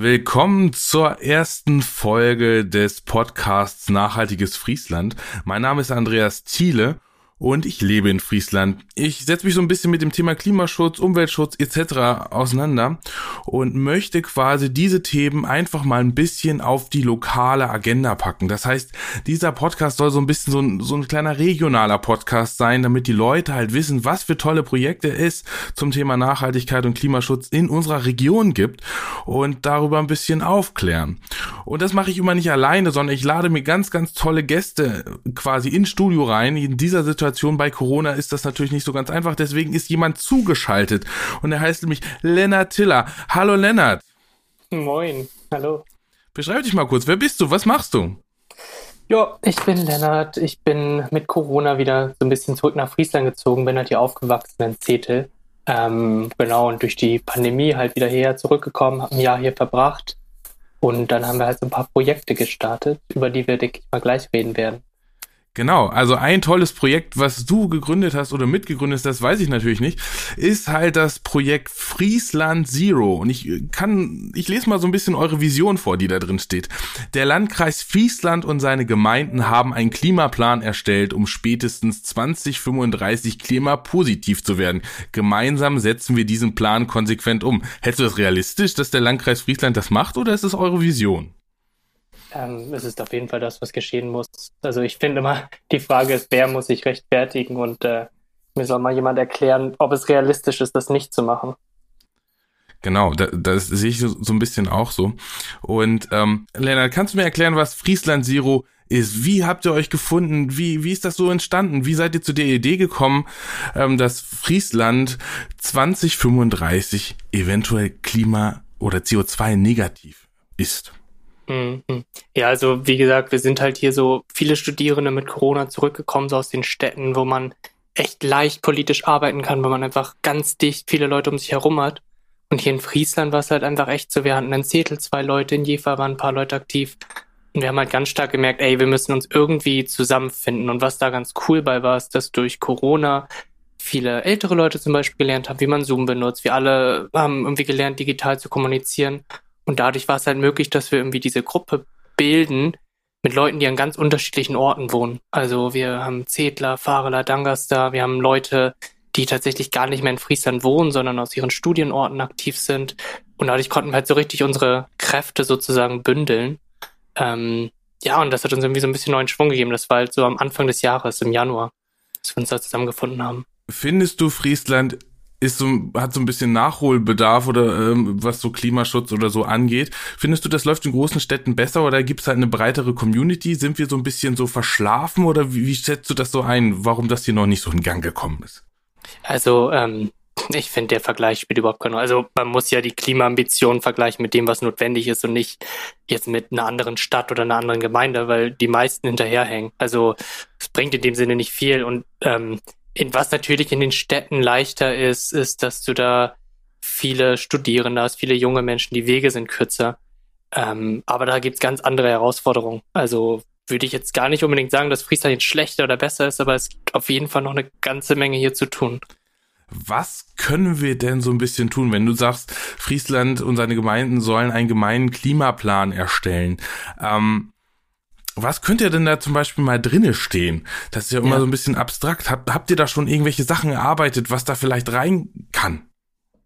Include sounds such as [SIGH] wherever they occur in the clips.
Willkommen zur ersten Folge des Podcasts Nachhaltiges Friesland. Mein Name ist Andreas Thiele und ich lebe in Friesland. Ich setze mich so ein bisschen mit dem Thema Klimaschutz, Umweltschutz etc. auseinander und möchte quasi diese Themen einfach mal ein bisschen auf die lokale Agenda packen. Das heißt, dieser Podcast soll so ein bisschen so ein, so ein kleiner regionaler Podcast sein, damit die Leute halt wissen, was für tolle Projekte es zum Thema Nachhaltigkeit und Klimaschutz in unserer Region gibt und darüber ein bisschen aufklären. Und das mache ich immer nicht alleine, sondern ich lade mir ganz, ganz tolle Gäste quasi ins Studio rein. In dieser Situation Situation bei Corona ist das natürlich nicht so ganz einfach. Deswegen ist jemand zugeschaltet. Und er heißt nämlich Lennart Tiller. Hallo Lennart. Moin, hallo. Beschreib dich mal kurz. Wer bist du? Was machst du? Ja, ich bin Lennart. Ich bin mit Corona wieder so ein bisschen zurück nach Friesland gezogen, bin halt hier aufgewachsen in Zetel. Ähm, genau, und durch die Pandemie halt wieder hierher zurückgekommen, habe ein Jahr hier verbracht. Und dann haben wir halt so ein paar Projekte gestartet, über die wir, denke ich, mal gleich reden werden. Genau, also ein tolles Projekt, was du gegründet hast oder mitgegründet hast, das weiß ich natürlich nicht, ist halt das Projekt Friesland Zero. Und ich kann, ich lese mal so ein bisschen eure Vision vor, die da drin steht. Der Landkreis Friesland und seine Gemeinden haben einen Klimaplan erstellt, um spätestens 2035 klimapositiv zu werden. Gemeinsam setzen wir diesen Plan konsequent um. Hältst du das realistisch, dass der Landkreis Friesland das macht oder ist es eure Vision? Ähm, es ist auf jeden Fall das, was geschehen muss. Also ich finde mal, die Frage ist, wer muss sich rechtfertigen und äh, mir soll mal jemand erklären, ob es realistisch ist, das nicht zu machen. Genau, da, das sehe ich so, so ein bisschen auch so. Und ähm, Lennart, kannst du mir erklären, was Friesland Zero ist? Wie habt ihr euch gefunden? Wie, wie ist das so entstanden? Wie seid ihr zu der Idee gekommen, ähm, dass Friesland 2035 eventuell Klima- oder CO2 negativ ist? Mhm. Ja, also wie gesagt, wir sind halt hier so viele Studierende mit Corona zurückgekommen, so aus den Städten, wo man echt leicht politisch arbeiten kann, wo man einfach ganz dicht viele Leute um sich herum hat. Und hier in Friesland war es halt einfach echt so, wir hatten in Zettel zwei Leute, in Jever waren ein paar Leute aktiv. Und wir haben halt ganz stark gemerkt, ey, wir müssen uns irgendwie zusammenfinden. Und was da ganz cool bei war, ist, dass durch Corona viele ältere Leute zum Beispiel gelernt haben, wie man Zoom benutzt. Wir alle haben irgendwie gelernt, digital zu kommunizieren. Und dadurch war es halt möglich, dass wir irgendwie diese Gruppe bilden mit Leuten, die an ganz unterschiedlichen Orten wohnen. Also wir haben Zedler, Fahrler, Dangaster, wir haben Leute, die tatsächlich gar nicht mehr in Friesland wohnen, sondern aus ihren Studienorten aktiv sind. Und dadurch konnten wir halt so richtig unsere Kräfte sozusagen bündeln. Ähm, ja, und das hat uns irgendwie so ein bisschen neuen Schwung gegeben. Das war halt so am Anfang des Jahres, im Januar, dass wir uns da zusammengefunden haben. Findest du, Friesland ist so, hat so ein bisschen Nachholbedarf oder ähm, was so Klimaschutz oder so angeht. Findest du, das läuft in großen Städten besser oder gibt es halt eine breitere Community? Sind wir so ein bisschen so verschlafen oder wie, wie schätzt du das so ein, warum das hier noch nicht so in Gang gekommen ist? Also, ähm, ich finde, der Vergleich spielt überhaupt keine Rolle. Also man muss ja die Klimaambitionen vergleichen mit dem, was notwendig ist und nicht jetzt mit einer anderen Stadt oder einer anderen Gemeinde, weil die meisten hinterherhängen. Also es bringt in dem Sinne nicht viel. Und ähm, in, was natürlich in den Städten leichter ist, ist, dass du da viele Studierende hast, viele junge Menschen, die Wege sind kürzer. Ähm, aber da gibt's ganz andere Herausforderungen. Also würde ich jetzt gar nicht unbedingt sagen, dass Friesland jetzt schlechter oder besser ist, aber es gibt auf jeden Fall noch eine ganze Menge hier zu tun. Was können wir denn so ein bisschen tun, wenn du sagst, Friesland und seine Gemeinden sollen einen gemeinen Klimaplan erstellen? Ähm, was könnte ihr denn da zum Beispiel mal drinne stehen? Das ist ja immer ja. so ein bisschen abstrakt. Habt, habt ihr da schon irgendwelche Sachen erarbeitet, was da vielleicht rein kann?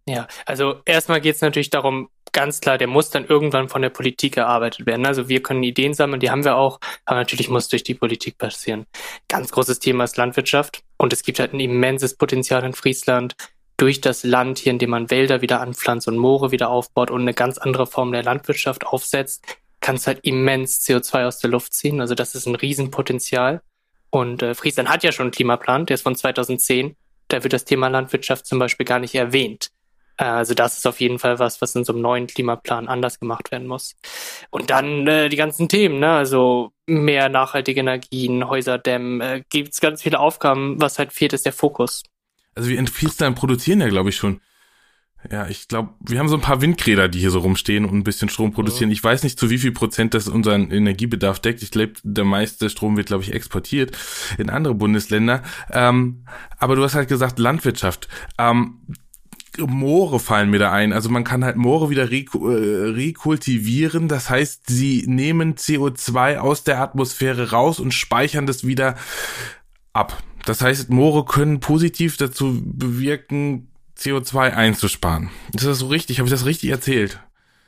Ja, also erstmal geht es natürlich darum, ganz klar, der muss dann irgendwann von der Politik erarbeitet werden. Also wir können Ideen sammeln, die haben wir auch, aber natürlich muss durch die Politik passieren. Ganz großes Thema ist Landwirtschaft und es gibt halt ein immenses Potenzial in Friesland durch das Land hier, in dem man Wälder wieder anpflanzt und Moore wieder aufbaut und eine ganz andere Form der Landwirtschaft aufsetzt, kannst halt immens CO2 aus der Luft ziehen. Also das ist ein Riesenpotenzial. Und äh, Friesland hat ja schon einen Klimaplan, der ist von 2010. Da wird das Thema Landwirtschaft zum Beispiel gar nicht erwähnt. Äh, also das ist auf jeden Fall was, was in so einem neuen Klimaplan anders gemacht werden muss. Und dann äh, die ganzen Themen, ne? also mehr nachhaltige Energien, Häuserdämmen, äh, gibt es ganz viele Aufgaben. Was halt fehlt, ist der Fokus. Also wir in Friesland produzieren ja, glaube ich, schon ja, ich glaube, wir haben so ein paar Windräder, die hier so rumstehen und ein bisschen Strom produzieren. Mhm. Ich weiß nicht, zu wie viel Prozent das unseren Energiebedarf deckt. Ich glaube, der meiste Strom wird, glaube ich, exportiert in andere Bundesländer. Ähm, aber du hast halt gesagt, Landwirtschaft. Ähm, Moore fallen mir da ein. Also man kann halt Moore wieder äh, rekultivieren. Das heißt, sie nehmen CO2 aus der Atmosphäre raus und speichern das wieder ab. Das heißt, Moore können positiv dazu bewirken, CO2 einzusparen. Ist das so richtig? Habe ich das richtig erzählt?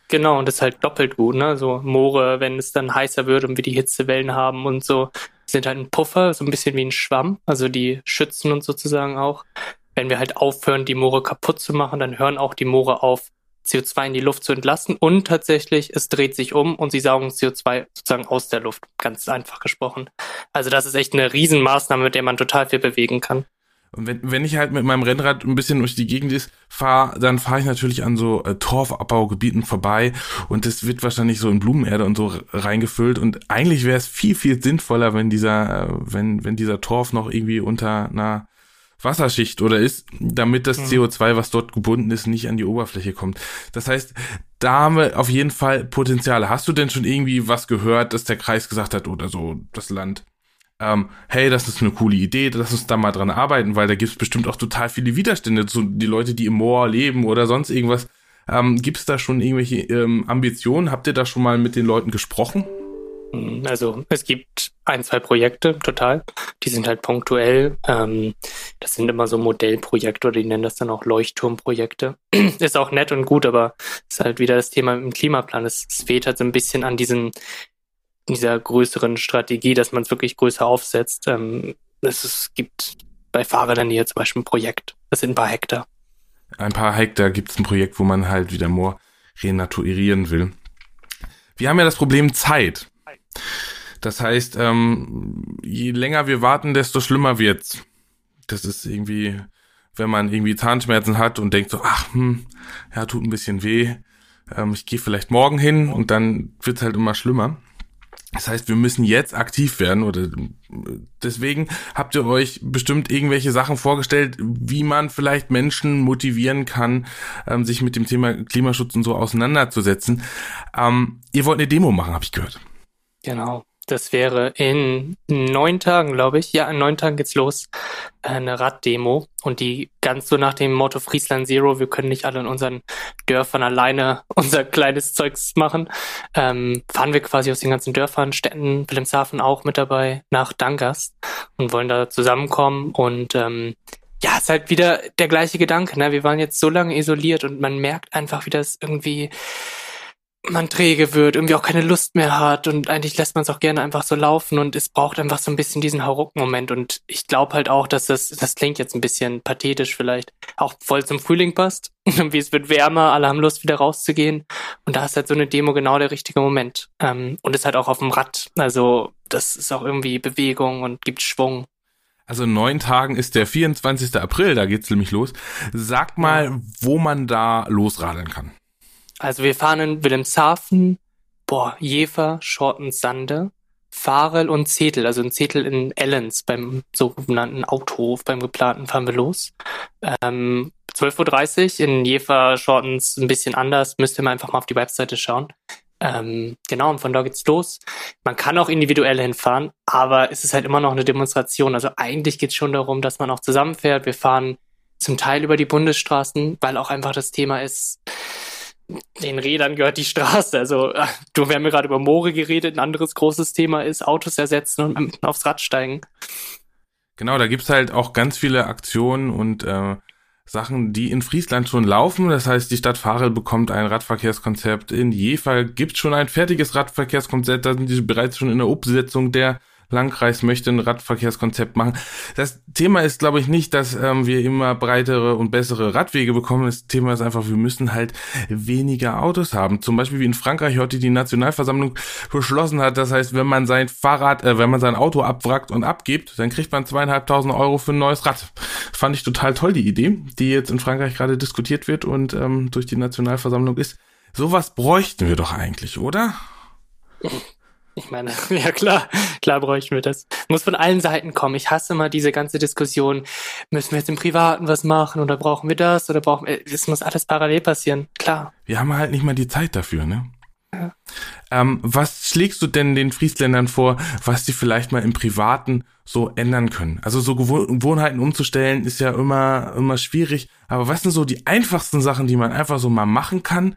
Genau, und das ist halt doppelt gut, ne? So Moore, wenn es dann heißer wird und wir die Hitzewellen haben und so, sind halt ein Puffer, so ein bisschen wie ein Schwamm. Also die schützen uns sozusagen auch. Wenn wir halt aufhören, die Moore kaputt zu machen, dann hören auch die Moore auf, CO2 in die Luft zu entlassen. Und tatsächlich, es dreht sich um und sie saugen CO2 sozusagen aus der Luft. Ganz einfach gesprochen. Also das ist echt eine Riesenmaßnahme, mit der man total viel bewegen kann. Und wenn, wenn ich halt mit meinem Rennrad ein bisschen durch die Gegend ist, fahre, dann fahre ich natürlich an so äh, Torfabbaugebieten vorbei und das wird wahrscheinlich so in Blumenerde und so reingefüllt und eigentlich wäre es viel, viel sinnvoller, wenn dieser, äh, wenn, wenn dieser Torf noch irgendwie unter einer Wasserschicht oder ist, damit das mhm. CO2, was dort gebunden ist, nicht an die Oberfläche kommt. Das heißt, da haben wir auf jeden Fall Potenziale. Hast du denn schon irgendwie was gehört, dass der Kreis gesagt hat oder so, das Land? Ähm, hey, das ist eine coole Idee, lass uns da mal dran arbeiten, weil da gibt es bestimmt auch total viele Widerstände zu die Leute, die im Moor leben oder sonst irgendwas. Ähm, gibt es da schon irgendwelche ähm, Ambitionen? Habt ihr da schon mal mit den Leuten gesprochen? Also es gibt ein, zwei Projekte, total. Die sind halt punktuell. Ähm, das sind immer so Modellprojekte oder die nennen das dann auch Leuchtturmprojekte. [CLEARS THROAT] ist auch nett und gut, aber ist halt wieder das Thema im Klimaplan. Es, es fehlt halt so ein bisschen an diesen dieser größeren Strategie, dass man es wirklich größer aufsetzt. Ähm, es, es gibt bei Fahrrädern hier zum Beispiel ein Projekt. Das sind ein paar Hektar. Ein paar Hektar gibt es ein Projekt, wo man halt wieder Moor renaturieren will. Wir haben ja das Problem Zeit. Das heißt, ähm, je länger wir warten, desto schlimmer wird's. Das ist irgendwie, wenn man irgendwie Zahnschmerzen hat und denkt so, ach, hm, ja, tut ein bisschen weh. Ähm, ich gehe vielleicht morgen hin und dann wird's halt immer schlimmer. Das heißt, wir müssen jetzt aktiv werden oder deswegen habt ihr euch bestimmt irgendwelche Sachen vorgestellt, wie man vielleicht Menschen motivieren kann, ähm, sich mit dem Thema Klimaschutz und so auseinanderzusetzen. Ähm, ihr wollt eine Demo machen, habe ich gehört. Genau. Das wäre in neun Tagen, glaube ich. Ja, in neun Tagen geht's los. Eine Raddemo. Und die ganz so nach dem Motto Friesland Zero, wir können nicht alle in unseren Dörfern alleine [LAUGHS] unser kleines Zeugs machen. Ähm, fahren wir quasi aus den ganzen Dörfern, Städten, Wilhelmshaven auch mit dabei, nach Dankast und wollen da zusammenkommen. Und ähm, ja, ist halt wieder der gleiche Gedanke. Ne? Wir waren jetzt so lange isoliert und man merkt einfach, wie das irgendwie man träge wird, irgendwie auch keine Lust mehr hat und eigentlich lässt man es auch gerne einfach so laufen und es braucht einfach so ein bisschen diesen Hauruck-Moment und ich glaube halt auch, dass das, das klingt jetzt ein bisschen pathetisch vielleicht, auch voll zum Frühling passt. [LAUGHS] Wie es wird wärmer, alle haben Lust wieder rauszugehen und da ist halt so eine Demo genau der richtige Moment ähm, und ist halt auch auf dem Rad, also das ist auch irgendwie Bewegung und gibt Schwung. Also in neun Tagen ist der 24. April, da geht's nämlich los. Sag mal, wo man da losradeln kann. Also wir fahren in Wilhelmshaven, boah, Jever, Schortensande, Farel und Zetel, also in Zetel in Ellens beim sogenannten Autohof, beim geplanten fahren wir los. Ähm, 12.30 Uhr in Jever, Schortens ein bisschen anders, müsst ihr mal einfach mal auf die Webseite schauen. Ähm, genau, und von da geht's los. Man kann auch individuell hinfahren, aber es ist halt immer noch eine Demonstration. Also eigentlich geht's schon darum, dass man auch zusammenfährt. Wir fahren zum Teil über die Bundesstraßen, weil auch einfach das Thema ist, den Rädern gehört die Straße. Also, äh, du, wir haben ja gerade über Moore geredet. Ein anderes großes Thema ist Autos ersetzen und aufs Rad steigen. Genau, da gibt's halt auch ganz viele Aktionen und äh, Sachen, die in Friesland schon laufen. Das heißt, die Stadt Farel bekommt ein Radverkehrskonzept. In Jever gibt's schon ein fertiges Radverkehrskonzept. Da sind die bereits schon in der Umsetzung der Landkreis möchte ein Radverkehrskonzept machen. Das Thema ist, glaube ich, nicht, dass ähm, wir immer breitere und bessere Radwege bekommen. Das Thema ist einfach, wir müssen halt weniger Autos haben. Zum Beispiel wie in Frankreich heute die Nationalversammlung beschlossen hat. Das heißt, wenn man sein Fahrrad, äh, wenn man sein Auto abwrackt und abgibt, dann kriegt man zweieinhalbtausend Euro für ein neues Rad. Fand ich total toll, die Idee, die jetzt in Frankreich gerade diskutiert wird und ähm, durch die Nationalversammlung ist. Sowas bräuchten wir doch eigentlich, oder? Ich meine, [LAUGHS] ja klar, klar bräuchten wir das. Muss von allen Seiten kommen. Ich hasse immer diese ganze Diskussion. Müssen wir jetzt im Privaten was machen oder brauchen wir das oder brauchen wir, es muss alles parallel passieren. Klar. Wir haben halt nicht mal die Zeit dafür, ne? Ja. Ähm, was schlägst du denn den Friesländern vor, was sie vielleicht mal im Privaten so ändern können? Also so Gewohnheiten umzustellen ist ja immer, immer schwierig. Aber was sind so die einfachsten Sachen, die man einfach so mal machen kann,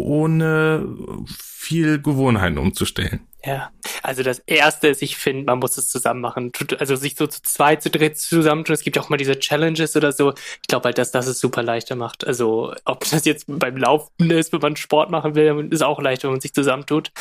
ohne viel Gewohnheiten umzustellen? Ja, also das Erste ist, ich finde, man muss es zusammen machen. Also sich so zu zweit, zu dritt zusammentun. Es gibt auch mal diese Challenges oder so. Ich glaube halt, dass das es super leichter macht. Also ob das jetzt beim Laufen ist, wenn man Sport machen will, ist auch leichter, wenn man sich zusammentut.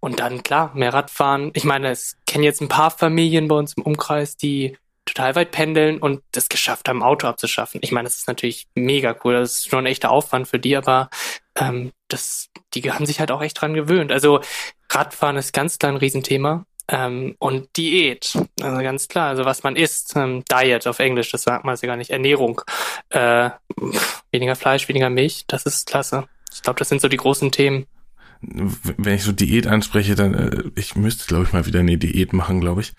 Und dann, klar, mehr Radfahren. Ich meine, es kennen jetzt ein paar Familien bei uns im Umkreis, die total weit pendeln und das geschafft haben, Auto abzuschaffen. Ich meine, das ist natürlich mega cool. Das ist schon ein echter Aufwand für die, aber ähm, das, die haben sich halt auch echt dran gewöhnt. Also Radfahren ist ganz klar ein Riesenthema. Ähm, und Diät, also ganz klar, also was man isst, ähm, Diet auf Englisch, das sagt man ja gar nicht, Ernährung, äh, weniger Fleisch, weniger Milch, das ist klasse. Ich glaube, das sind so die großen Themen wenn ich so Diät anspreche, dann äh, ich müsste, glaube ich, mal wieder eine Diät machen, glaube ich.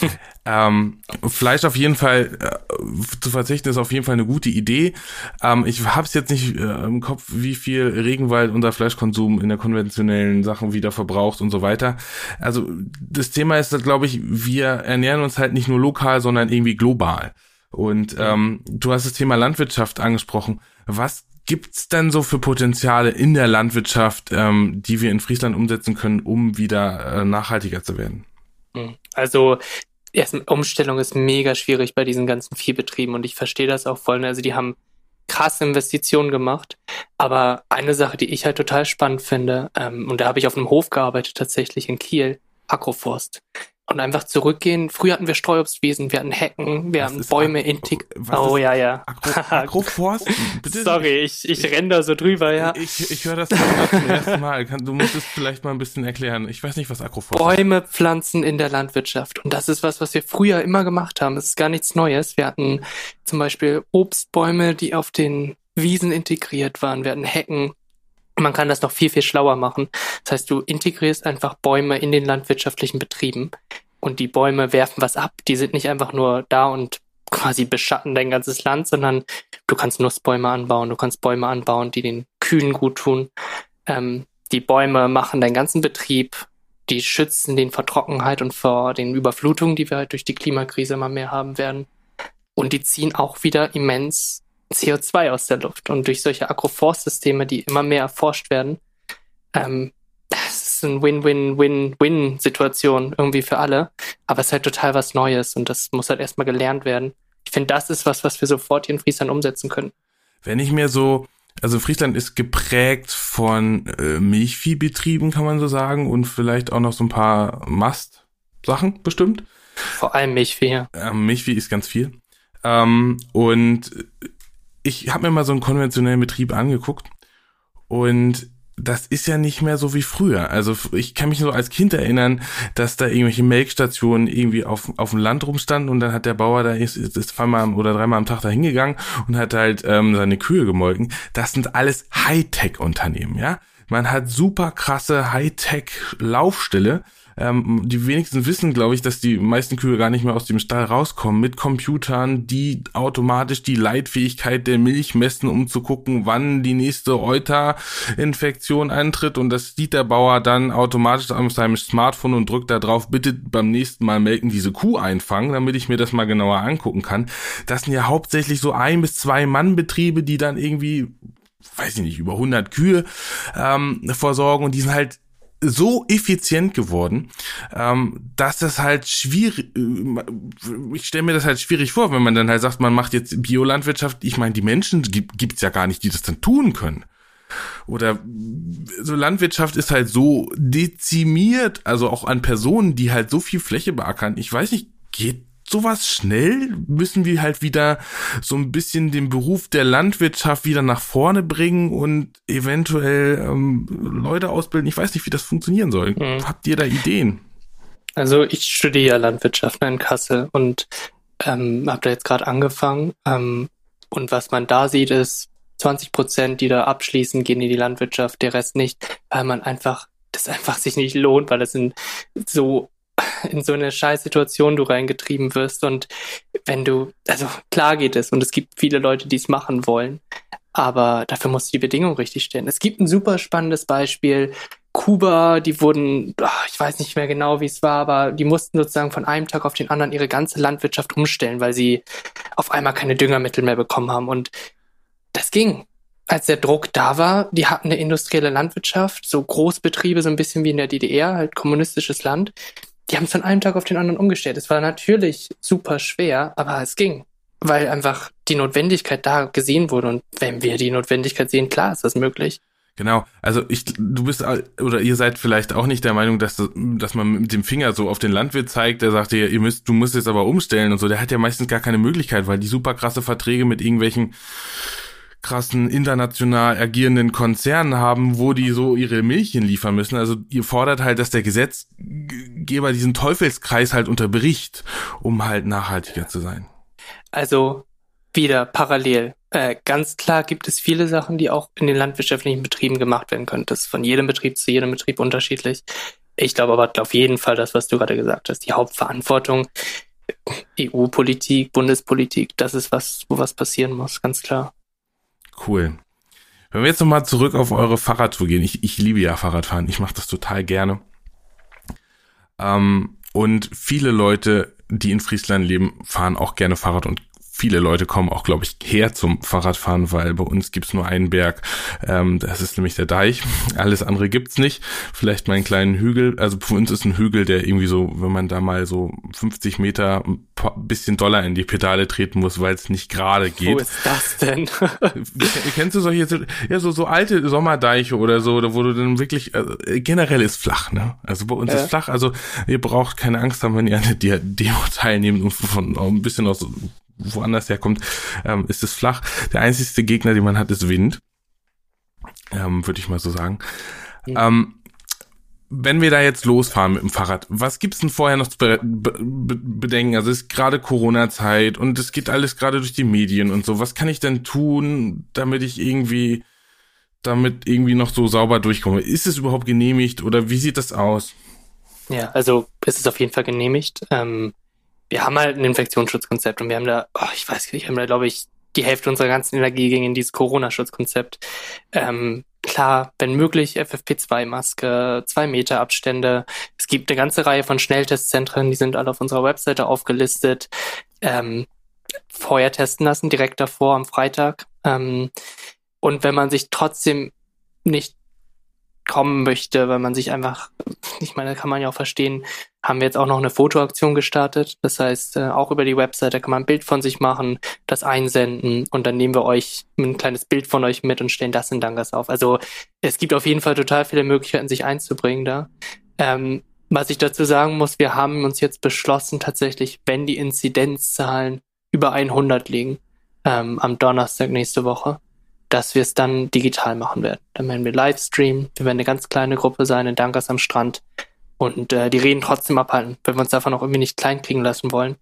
[LAUGHS] ähm, Fleisch auf jeden Fall äh, zu verzichten ist auf jeden Fall eine gute Idee. Ähm, ich habe es jetzt nicht äh, im Kopf, wie viel Regenwald unser Fleischkonsum in der konventionellen Sachen wieder verbraucht und so weiter. Also das Thema ist, glaube ich, wir ernähren uns halt nicht nur lokal, sondern irgendwie global. Und ähm, du hast das Thema Landwirtschaft angesprochen. Was gibt's denn so für Potenziale in der Landwirtschaft, ähm, die wir in Friesland umsetzen können, um wieder äh, nachhaltiger zu werden? Hm. Also erst Umstellung ist mega schwierig bei diesen ganzen Viehbetrieben und ich verstehe das auch voll. Ne? Also die haben krasse Investitionen gemacht. Aber eine Sache, die ich halt total spannend finde, ähm, und da habe ich auf einem Hof gearbeitet, tatsächlich in Kiel, Agroforst und einfach zurückgehen. Früher hatten wir Streuobstwiesen, wir hatten Hecken, wir haben Bäume intig. Oh ja, ja. Agro Agroforsten? [LAUGHS] Sorry, ich, ich renn da so drüber, ja. Ich, ich höre das zum ersten Mal. Du musst es vielleicht mal ein bisschen erklären. Ich weiß nicht, was Agroforst ist. Bäume pflanzen in der Landwirtschaft. Und das ist was, was wir früher immer gemacht haben. Das ist gar nichts Neues. Wir hatten zum Beispiel Obstbäume, die auf den Wiesen integriert waren. Wir hatten Hecken, man kann das noch viel, viel schlauer machen. Das heißt, du integrierst einfach Bäume in den landwirtschaftlichen Betrieben und die Bäume werfen was ab. Die sind nicht einfach nur da und quasi beschatten dein ganzes Land, sondern du kannst Nussbäume anbauen, du kannst Bäume anbauen, die den Kühen gut tun. Ähm, die Bäume machen deinen ganzen Betrieb, die schützen den vor Trockenheit und vor den Überflutungen, die wir halt durch die Klimakrise immer mehr haben werden. Und die ziehen auch wieder immens CO2 aus der Luft. Und durch solche Agroforstsysteme, die immer mehr erforscht werden, ähm, das ist eine Win-Win-Win-Win-Situation irgendwie für alle. Aber es ist halt total was Neues und das muss halt erstmal gelernt werden. Ich finde, das ist was, was wir sofort hier in Friesland umsetzen können. Wenn ich mir so, also Friesland ist geprägt von äh, Milchviehbetrieben, kann man so sagen, und vielleicht auch noch so ein paar Mastsachen bestimmt. Vor allem Milchvieh, ja. Ähm, Milchvieh ist ganz viel. Ähm, und ich habe mir mal so einen konventionellen Betrieb angeguckt und das ist ja nicht mehr so wie früher. Also ich kann mich so als Kind erinnern, dass da irgendwelche Melkstationen irgendwie auf, auf dem Land rumstanden und dann hat der Bauer da ist, ist zweimal oder dreimal am Tag da hingegangen und hat halt ähm, seine Kühe gemolken. Das sind alles Hightech-Unternehmen, ja. Man hat super krasse Hightech-Laufstelle ähm, die wenigsten wissen, glaube ich, dass die meisten Kühe gar nicht mehr aus dem Stall rauskommen mit Computern, die automatisch die Leitfähigkeit der Milch messen, um zu gucken, wann die nächste Euter-Infektion eintritt. Und das sieht der Bauer dann automatisch auf seinem Smartphone und drückt da drauf, bitte beim nächsten Mal melken diese Kuh einfangen, damit ich mir das mal genauer angucken kann. Das sind ja hauptsächlich so ein bis zwei Mann-Betriebe, die dann irgendwie weiß ich nicht, über 100 Kühe ähm, versorgen und die sind halt so effizient geworden, ähm, dass das halt schwierig, äh, ich stelle mir das halt schwierig vor, wenn man dann halt sagt, man macht jetzt Biolandwirtschaft, ich meine, die Menschen gibt, gibt's ja gar nicht, die das dann tun können. Oder so Landwirtschaft ist halt so dezimiert, also auch an Personen, die halt so viel Fläche beackern. Ich weiß nicht, geht sowas schnell? Müssen wir halt wieder so ein bisschen den Beruf der Landwirtschaft wieder nach vorne bringen und eventuell ähm, Leute ausbilden? Ich weiß nicht, wie das funktionieren soll. Mhm. Habt ihr da Ideen? Also ich studiere Landwirtschaft in Kassel und ähm, habe da jetzt gerade angefangen. Ähm, und was man da sieht, ist 20 Prozent, die da abschließen, gehen in die Landwirtschaft, der Rest nicht, weil man einfach das einfach sich nicht lohnt, weil das sind so in so eine Scheißsituation du reingetrieben wirst und wenn du, also klar geht es und es gibt viele Leute, die es machen wollen, aber dafür musst du die Bedingungen richtig stellen. Es gibt ein super spannendes Beispiel Kuba, die wurden, ach, ich weiß nicht mehr genau, wie es war, aber die mussten sozusagen von einem Tag auf den anderen ihre ganze Landwirtschaft umstellen, weil sie auf einmal keine Düngermittel mehr bekommen haben. Und das ging. Als der Druck da war, die hatten eine industrielle Landwirtschaft, so Großbetriebe, so ein bisschen wie in der DDR, halt kommunistisches Land. Die haben es von einem Tag auf den anderen umgestellt. Es war natürlich super schwer, aber es ging weil einfach die Notwendigkeit da gesehen wurde. Und wenn wir die Notwendigkeit sehen, klar ist das möglich. Genau, also ich, du bist oder ihr seid vielleicht auch nicht der Meinung, dass dass man mit dem Finger so auf den Landwirt zeigt, der sagt dir, ihr müsst, du musst jetzt aber umstellen und so. Der hat ja meistens gar keine Möglichkeit, weil die super krasse Verträge mit irgendwelchen krassen international agierenden Konzernen haben, wo die so ihre Milchen liefern müssen. Also ihr fordert halt, dass der Gesetzgeber diesen Teufelskreis halt unterbricht, um halt nachhaltiger zu sein. Also wieder parallel. Äh, ganz klar gibt es viele Sachen, die auch in den landwirtschaftlichen Betrieben gemacht werden können. Das ist von jedem Betrieb zu jedem Betrieb unterschiedlich. Ich glaube aber auf jeden Fall das, was du gerade gesagt hast. Die Hauptverantwortung, EU-Politik, Bundespolitik, das ist was, wo was passieren muss, ganz klar. Cool. Wenn wir jetzt nochmal zurück auf eure Fahrradtour gehen. Ich, ich liebe ja Fahrradfahren. Ich mache das total gerne. Ähm, und viele Leute, die in Friesland leben, fahren auch gerne Fahrrad und viele Leute kommen auch, glaube ich, her zum Fahrradfahren, weil bei uns gibt's nur einen Berg. Ähm, das ist nämlich der Deich. Alles andere gibt's nicht. Vielleicht mal einen kleinen Hügel. Also für uns ist ein Hügel, der irgendwie so, wenn man da mal so 50 Meter ein bisschen doller in die Pedale treten muss, weil es nicht gerade geht. Wo ist das denn? [LAUGHS] Kennst du solche, ja, so, so alte Sommerdeiche oder so, wo du dann wirklich, also generell ist flach, ne? Also bei uns ja. ist flach, also ihr braucht keine Angst haben, wenn ihr an der Demo teilnehmt und von ein bisschen aus woanders herkommt, ähm, ist es flach. Der einzigste Gegner, den man hat, ist Wind. Ähm, Würde ich mal so sagen. Ja. Ähm, wenn wir da jetzt losfahren mit dem Fahrrad, was gibt's denn vorher noch zu be be bedenken? Also es ist gerade Corona-Zeit und es geht alles gerade durch die Medien und so. Was kann ich denn tun, damit ich irgendwie, damit irgendwie noch so sauber durchkomme? Ist es überhaupt genehmigt oder wie sieht das aus? Ja, also es ist auf jeden Fall genehmigt. Ähm, wir haben halt ein Infektionsschutzkonzept und wir haben da, oh, ich weiß nicht, wir haben da, glaube ich, die Hälfte unserer ganzen Energie ging in dieses Corona-Schutzkonzept. Ähm, klar, wenn möglich, FFP2-Maske, zwei Meter Abstände. Es gibt eine ganze Reihe von Schnelltestzentren, die sind alle auf unserer Webseite aufgelistet. Ähm, vorher testen lassen, direkt davor am Freitag. Ähm, und wenn man sich trotzdem nicht kommen möchte, weil man sich einfach, ich meine, kann man ja auch verstehen, haben wir jetzt auch noch eine Fotoaktion gestartet. Das heißt, äh, auch über die Webseite kann man ein Bild von sich machen, das einsenden und dann nehmen wir euch ein kleines Bild von euch mit und stellen das in Dangas auf. Also es gibt auf jeden Fall total viele Möglichkeiten, sich einzubringen da. Ähm, was ich dazu sagen muss, wir haben uns jetzt beschlossen, tatsächlich, wenn die Inzidenzzahlen über 100 liegen, ähm, am Donnerstag nächste Woche, dass wir es dann digital machen werden. Dann werden wir Livestream, wir werden eine ganz kleine Gruppe sein in Dankers am Strand und äh, die Reden trotzdem abhalten, wenn wir uns davon auch irgendwie nicht klein kriegen lassen wollen.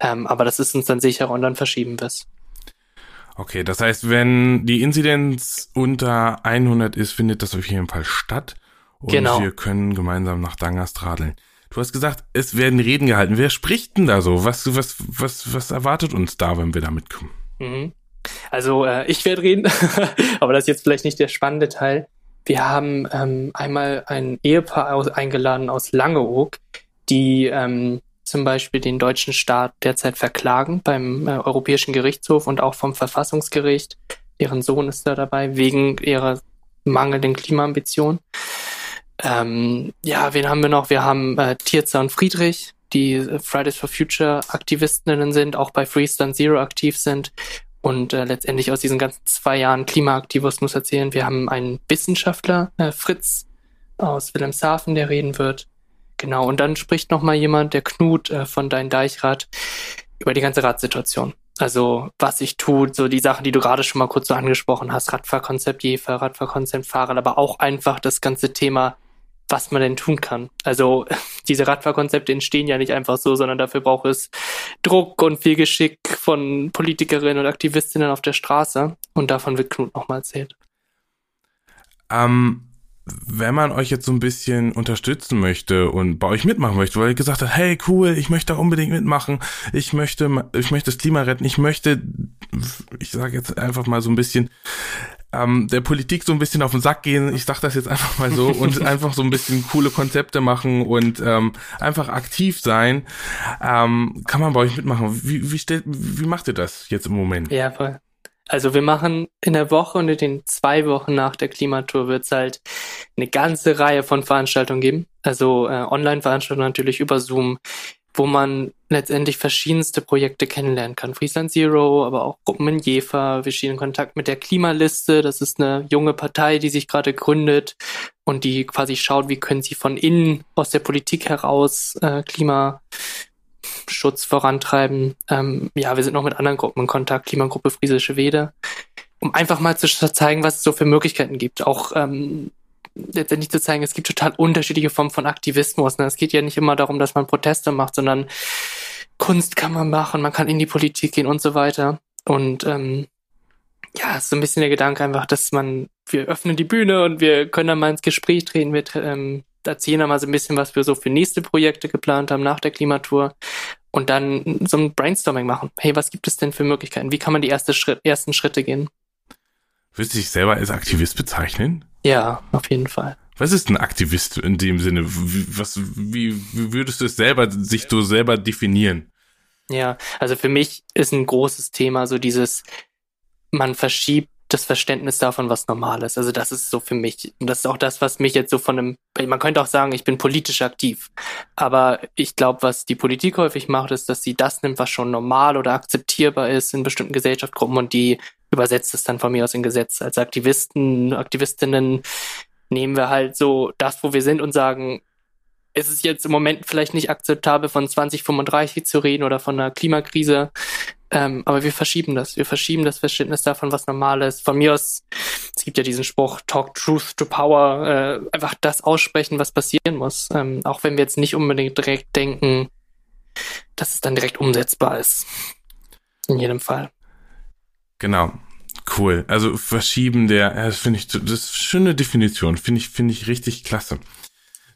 Ähm, aber das ist uns dann sicherer und dann verschieben wir es. Okay, das heißt, wenn die Inzidenz unter 100 ist, findet das auf jeden Fall statt und genau. wir können gemeinsam nach Dangast radeln. Du hast gesagt, es werden Reden gehalten. Wer spricht denn da so? Was, was, was, was erwartet uns da, wenn wir da mitkommen? Mhm. Also äh, ich werde reden, [LAUGHS] aber das ist jetzt vielleicht nicht der spannende Teil. Wir haben ähm, einmal ein Ehepaar aus, eingeladen aus Langeoog, die ähm, zum Beispiel den deutschen Staat derzeit verklagen beim äh, Europäischen Gerichtshof und auch vom Verfassungsgericht. Deren Sohn ist da dabei wegen ihrer mangelnden Klimaambition. Ähm, ja, wen haben wir noch? Wir haben äh, Tirza und Friedrich, die Fridays for Future Aktivistinnen sind, auch bei Freestand Zero aktiv sind und äh, letztendlich aus diesen ganzen zwei Jahren Klimaaktivismus erzählen. Wir haben einen Wissenschaftler, äh, Fritz aus Wilhelmshaven, der reden wird. Genau, und dann spricht noch mal jemand, der Knut äh, von Dein Deichrad, über die ganze Radsituation. Also was ich tue, so die Sachen, die du gerade schon mal kurz so angesprochen hast, Radfahrkonzept Jefer, Radfahrkonzept Fahrrad, aber auch einfach das ganze Thema was man denn tun kann. Also diese Radfahrkonzepte entstehen ja nicht einfach so, sondern dafür braucht es Druck und viel Geschick von Politikerinnen und Aktivistinnen auf der Straße. Und davon wird Knut nochmal erzählt. Ähm, wenn man euch jetzt so ein bisschen unterstützen möchte und bei euch mitmachen möchte, weil ihr gesagt habt, hey cool, ich möchte da unbedingt mitmachen, ich möchte, ich möchte das Klima retten, ich möchte, ich sage jetzt einfach mal so ein bisschen ähm, der Politik so ein bisschen auf den Sack gehen, ich sag das jetzt einfach mal so, [LAUGHS] und einfach so ein bisschen coole Konzepte machen und ähm, einfach aktiv sein, ähm, kann man bei euch mitmachen. Wie, wie, stellt, wie macht ihr das jetzt im Moment? Ja, voll. Also wir machen in der Woche und in den zwei Wochen nach der Klimatour wird es halt eine ganze Reihe von Veranstaltungen geben. Also äh, Online-Veranstaltungen natürlich über Zoom, wo man letztendlich verschiedenste Projekte kennenlernen kann. Friesland Zero, aber auch Gruppen in Jever. Wir stehen in Kontakt mit der Klimaliste. Das ist eine junge Partei, die sich gerade gründet und die quasi schaut, wie können sie von innen aus der Politik heraus äh, Klima Schutz vorantreiben. Ähm, ja, wir sind noch mit anderen Gruppen in Kontakt, Klimagruppe Friesische Wede, um einfach mal zu zeigen, was es so für Möglichkeiten gibt. Auch ähm, letztendlich zu zeigen, es gibt total unterschiedliche Formen von Aktivismus. Ne? Es geht ja nicht immer darum, dass man Proteste macht, sondern Kunst kann man machen, man kann in die Politik gehen und so weiter. Und ähm, ja, ist so ein bisschen der Gedanke einfach, dass man, wir öffnen die Bühne und wir können dann mal ins Gespräch treten, wir ähm, erzählen dann mal so ein bisschen, was wir so für nächste Projekte geplant haben nach der Klimatour und dann so ein Brainstorming machen. Hey, was gibt es denn für Möglichkeiten? Wie kann man die erste Schritt, ersten Schritte gehen? Würdest du dich selber als Aktivist bezeichnen? Ja, auf jeden Fall. Was ist ein Aktivist in dem Sinne? Wie, was, wie, wie würdest du es selber, sich so selber definieren? Ja, also für mich ist ein großes Thema so dieses, man verschiebt das Verständnis davon, was normal ist. Also das ist so für mich, und das ist auch das, was mich jetzt so von einem, man könnte auch sagen, ich bin politisch aktiv. Aber ich glaube, was die Politik häufig macht, ist, dass sie das nimmt, was schon normal oder akzeptierbar ist in bestimmten Gesellschaftsgruppen und die übersetzt es dann von mir aus in Gesetz. Als Aktivisten, Aktivistinnen nehmen wir halt so das, wo wir sind und sagen, es ist jetzt im Moment vielleicht nicht akzeptabel, von 2035 zu reden oder von einer Klimakrise. Ähm, aber wir verschieben das. Wir verschieben das Verständnis davon, was normal ist. Von mir aus, es gibt ja diesen Spruch, talk truth to power, äh, einfach das aussprechen, was passieren muss. Ähm, auch wenn wir jetzt nicht unbedingt direkt denken, dass es dann direkt umsetzbar ist. In jedem Fall. Genau. Cool. Also verschieben der, das finde ich, das ist eine schöne Definition. Finde ich, finde ich richtig klasse.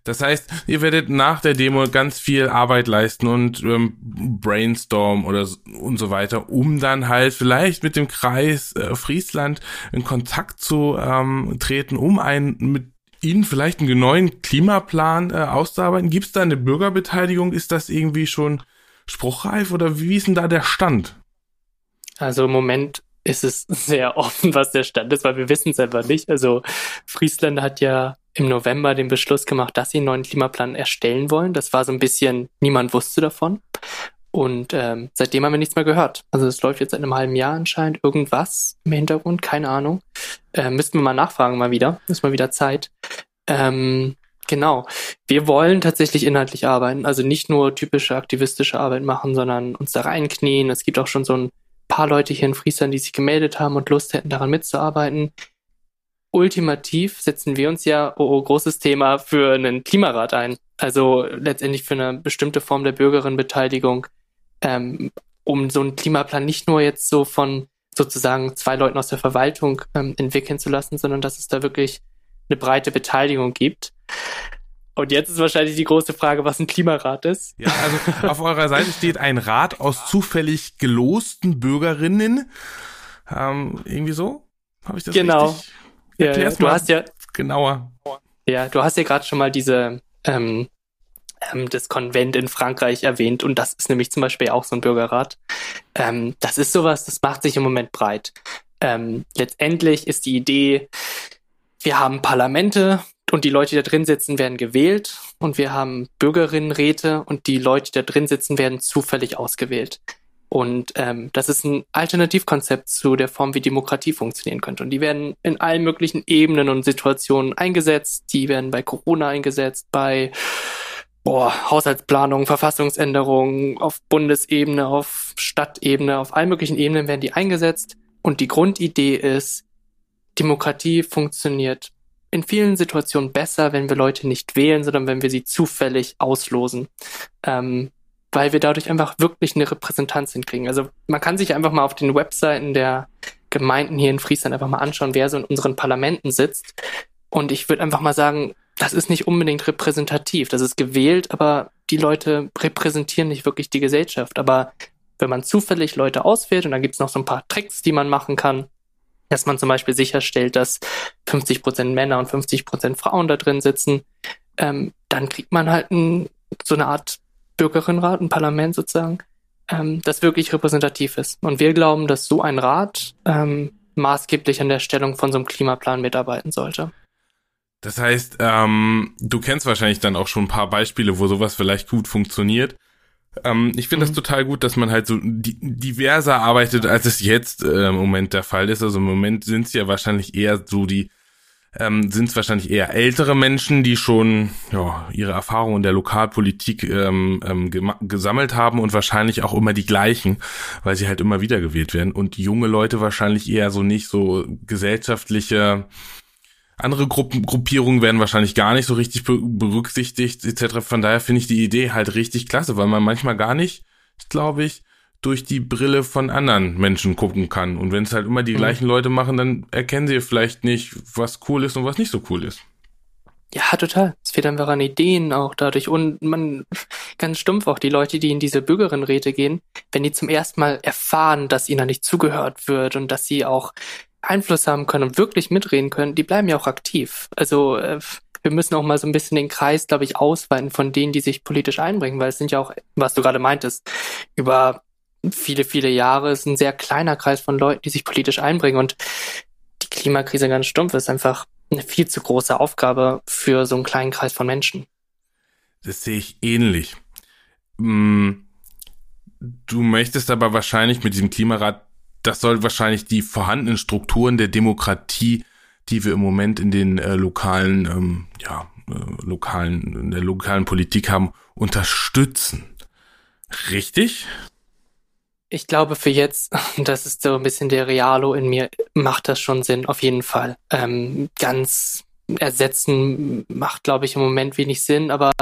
Das heißt, ihr werdet nach der Demo ganz viel Arbeit leisten und ähm, Brainstorm oder und so weiter, um dann halt vielleicht mit dem Kreis äh, Friesland in Kontakt zu ähm, treten, um einen mit Ihnen vielleicht einen neuen Klimaplan äh, auszuarbeiten. Gibt es da eine Bürgerbeteiligung? Ist das irgendwie schon spruchreif oder wie ist denn da der Stand? Also im Moment ist es [LAUGHS] sehr offen, was der Stand ist, weil wir wissen es einfach nicht. Also Friesland hat ja im November den Beschluss gemacht, dass sie einen neuen Klimaplan erstellen wollen. Das war so ein bisschen, niemand wusste davon. Und ähm, seitdem haben wir nichts mehr gehört. Also es läuft jetzt seit einem halben Jahr anscheinend irgendwas im Hintergrund, keine Ahnung. Äh, müssten wir mal nachfragen mal wieder. Ist mal wieder Zeit. Ähm, genau. Wir wollen tatsächlich inhaltlich arbeiten. Also nicht nur typische aktivistische Arbeit machen, sondern uns da reinknien. Es gibt auch schon so ein paar Leute hier in Friesland, die sich gemeldet haben und Lust hätten, daran mitzuarbeiten ultimativ setzen wir uns ja, oh, oh, großes Thema, für einen Klimarat ein. Also letztendlich für eine bestimmte Form der Bürgerinnenbeteiligung, ähm, um so einen Klimaplan nicht nur jetzt so von sozusagen zwei Leuten aus der Verwaltung ähm, entwickeln zu lassen, sondern dass es da wirklich eine breite Beteiligung gibt. Und jetzt ist wahrscheinlich die große Frage, was ein Klimarat ist. Ja, also auf eurer Seite steht ein Rat aus zufällig gelosten Bürgerinnen. Ähm, irgendwie so? Habe ich das genau. richtig? Ja, ja, du hast ja genauer. Ja, du hast ja gerade schon mal diese ähm, ähm, das Konvent in Frankreich erwähnt und das ist nämlich zum Beispiel auch so ein Bürgerrat. Ähm, das ist sowas, das macht sich im Moment breit. Ähm, letztendlich ist die Idee, wir haben Parlamente und die Leute, die da drin sitzen, werden gewählt und wir haben Bürgerinnenräte und die Leute, die da drin sitzen, werden zufällig ausgewählt. Und ähm, das ist ein Alternativkonzept zu der Form, wie Demokratie funktionieren könnte. Und die werden in allen möglichen Ebenen und Situationen eingesetzt. Die werden bei Corona eingesetzt, bei boah, Haushaltsplanung, Verfassungsänderungen auf Bundesebene, auf Stadtebene, auf allen möglichen Ebenen werden die eingesetzt. Und die Grundidee ist, Demokratie funktioniert in vielen Situationen besser, wenn wir Leute nicht wählen, sondern wenn wir sie zufällig auslosen. Ähm, weil wir dadurch einfach wirklich eine Repräsentanz hinkriegen. Also man kann sich einfach mal auf den Webseiten der Gemeinden hier in Friesland einfach mal anschauen, wer so in unseren Parlamenten sitzt. Und ich würde einfach mal sagen, das ist nicht unbedingt repräsentativ. Das ist gewählt, aber die Leute repräsentieren nicht wirklich die Gesellschaft. Aber wenn man zufällig Leute auswählt und dann gibt's noch so ein paar Tricks, die man machen kann, dass man zum Beispiel sicherstellt, dass 50 Prozent Männer und 50 Prozent Frauen da drin sitzen, ähm, dann kriegt man halt ein, so eine Art Bürgerinnenrat, ein Parlament sozusagen, ähm, das wirklich repräsentativ ist. Und wir glauben, dass so ein Rat ähm, maßgeblich an der Stellung von so einem Klimaplan mitarbeiten sollte. Das heißt, ähm, du kennst wahrscheinlich dann auch schon ein paar Beispiele, wo sowas vielleicht gut funktioniert. Ähm, ich finde mhm. das total gut, dass man halt so diverser arbeitet, als es jetzt äh, im Moment der Fall ist. Also im Moment sind es ja wahrscheinlich eher so die, ähm, sind es wahrscheinlich eher ältere Menschen, die schon ja, ihre Erfahrungen in der Lokalpolitik ähm, ähm, gesammelt haben und wahrscheinlich auch immer die gleichen, weil sie halt immer wieder gewählt werden. Und junge Leute wahrscheinlich eher so nicht so gesellschaftliche andere Gruppen, Gruppierungen werden wahrscheinlich gar nicht so richtig berücksichtigt, etc. Von daher finde ich die Idee halt richtig klasse, weil man manchmal gar nicht, glaube ich, durch die Brille von anderen Menschen gucken kann. Und wenn es halt immer die mhm. gleichen Leute machen, dann erkennen sie vielleicht nicht, was cool ist und was nicht so cool ist. Ja, total. Es fehlt einfach an Ideen auch dadurch. Und man, [LAUGHS] ganz stumpf auch, die Leute, die in diese Bürgerinnenräte gehen, wenn die zum ersten Mal erfahren, dass ihnen da nicht zugehört wird und dass sie auch Einfluss haben können und wirklich mitreden können, die bleiben ja auch aktiv. Also äh, wir müssen auch mal so ein bisschen den Kreis, glaube ich, ausweiten von denen, die sich politisch einbringen, weil es sind ja auch, was du gerade meintest, über viele, viele Jahre ist ein sehr kleiner Kreis von Leuten, die sich politisch einbringen und die Klimakrise ganz stumpf ist einfach eine viel zu große Aufgabe für so einen kleinen Kreis von Menschen. Das sehe ich ähnlich. Hm, du möchtest aber wahrscheinlich mit diesem Klimarat das soll wahrscheinlich die vorhandenen Strukturen der Demokratie, die wir im Moment in den äh, lokalen, ähm, ja, äh, lokalen, in der lokalen Politik haben, unterstützen. Richtig? Ich glaube für jetzt, [LAUGHS] das ist so ein bisschen der Realo in mir, macht das schon Sinn, auf jeden Fall. Ähm, ganz ersetzen macht, glaube ich, im Moment wenig Sinn, aber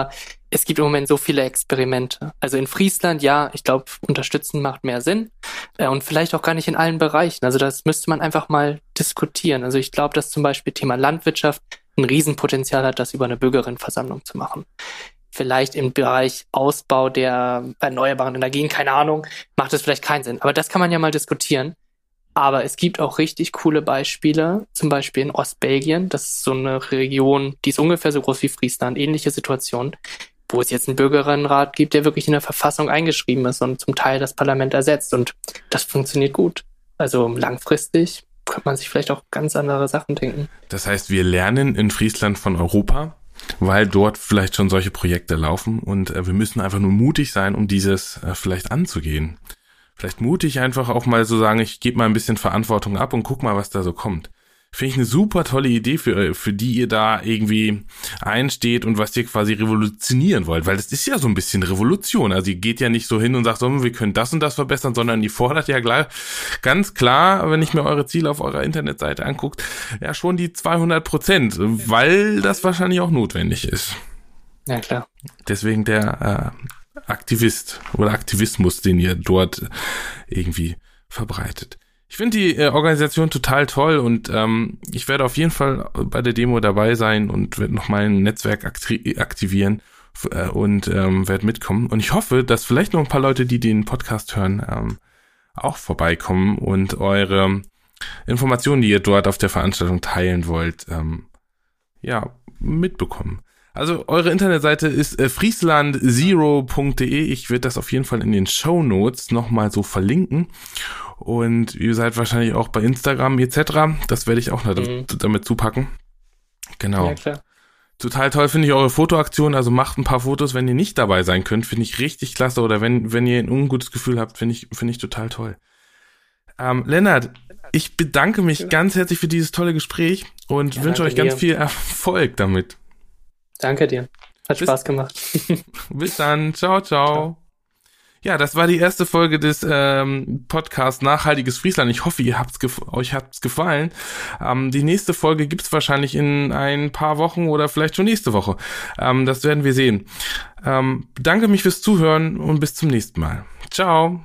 es gibt im Moment so viele Experimente. Also in Friesland, ja, ich glaube, unterstützen macht mehr Sinn äh, und vielleicht auch gar nicht in allen Bereichen. Also das müsste man einfach mal diskutieren. Also ich glaube, dass zum Beispiel Thema Landwirtschaft ein Riesenpotenzial hat, das über eine Bürgerinnenversammlung zu machen. Vielleicht im Bereich Ausbau der erneuerbaren Energien, keine Ahnung, macht es vielleicht keinen Sinn. Aber das kann man ja mal diskutieren. Aber es gibt auch richtig coole Beispiele, zum Beispiel in Ostbelgien. Das ist so eine Region, die ist ungefähr so groß wie Friesland, ähnliche Situation, wo es jetzt einen Bürgerinnenrat gibt, der wirklich in der Verfassung eingeschrieben ist und zum Teil das Parlament ersetzt. Und das funktioniert gut. Also langfristig könnte man sich vielleicht auch ganz andere Sachen denken. Das heißt, wir lernen in Friesland von Europa, weil dort vielleicht schon solche Projekte laufen und äh, wir müssen einfach nur mutig sein, um dieses äh, vielleicht anzugehen vielleicht mutig einfach auch mal so sagen, ich gebe mal ein bisschen Verantwortung ab und guck mal, was da so kommt. Finde ich eine super tolle Idee, für, für die ihr da irgendwie einsteht und was ihr quasi revolutionieren wollt, weil das ist ja so ein bisschen Revolution. Also ihr geht ja nicht so hin und sagt, so, wir können das und das verbessern, sondern ihr fordert ja gleich ganz klar, wenn ich mir eure Ziele auf eurer Internetseite anguckt, ja schon die 200 Prozent, weil das wahrscheinlich auch notwendig ist. Ja, klar. Deswegen der äh, Aktivist oder Aktivismus, den ihr dort irgendwie verbreitet. Ich finde die äh, Organisation total toll und ähm, ich werde auf jeden Fall bei der Demo dabei sein und werde noch mein Netzwerk aktivieren äh, und ähm, werde mitkommen. Und ich hoffe, dass vielleicht noch ein paar Leute, die den Podcast hören, ähm, auch vorbeikommen und eure Informationen, die ihr dort auf der Veranstaltung teilen wollt, ähm, ja, mitbekommen. Also eure Internetseite ist äh, frieslandzero.de. Ich werde das auf jeden Fall in den Show Notes nochmal so verlinken. Und ihr seid wahrscheinlich auch bei Instagram etc. Das werde ich auch noch mhm. damit zupacken. Genau. Ja, klar. Total toll finde ich eure Fotoaktion. Also macht ein paar Fotos, wenn ihr nicht dabei sein könnt. Finde ich richtig klasse. Oder wenn, wenn ihr ein ungutes Gefühl habt, finde ich, finde ich total toll. Ähm, Lennart, ich bedanke mich ja. ganz herzlich für dieses tolle Gespräch und ja, wünsche euch ganz dir. viel Erfolg damit. Danke dir. Hat bis, Spaß gemacht. [LAUGHS] bis dann. Ciao, ciao, ciao. Ja, das war die erste Folge des ähm, Podcasts Nachhaltiges Friesland. Ich hoffe, ihr habt's euch hat's gefallen. Ähm, die nächste Folge gibt's wahrscheinlich in ein paar Wochen oder vielleicht schon nächste Woche. Ähm, das werden wir sehen. Ähm, danke mich fürs Zuhören und bis zum nächsten Mal. Ciao.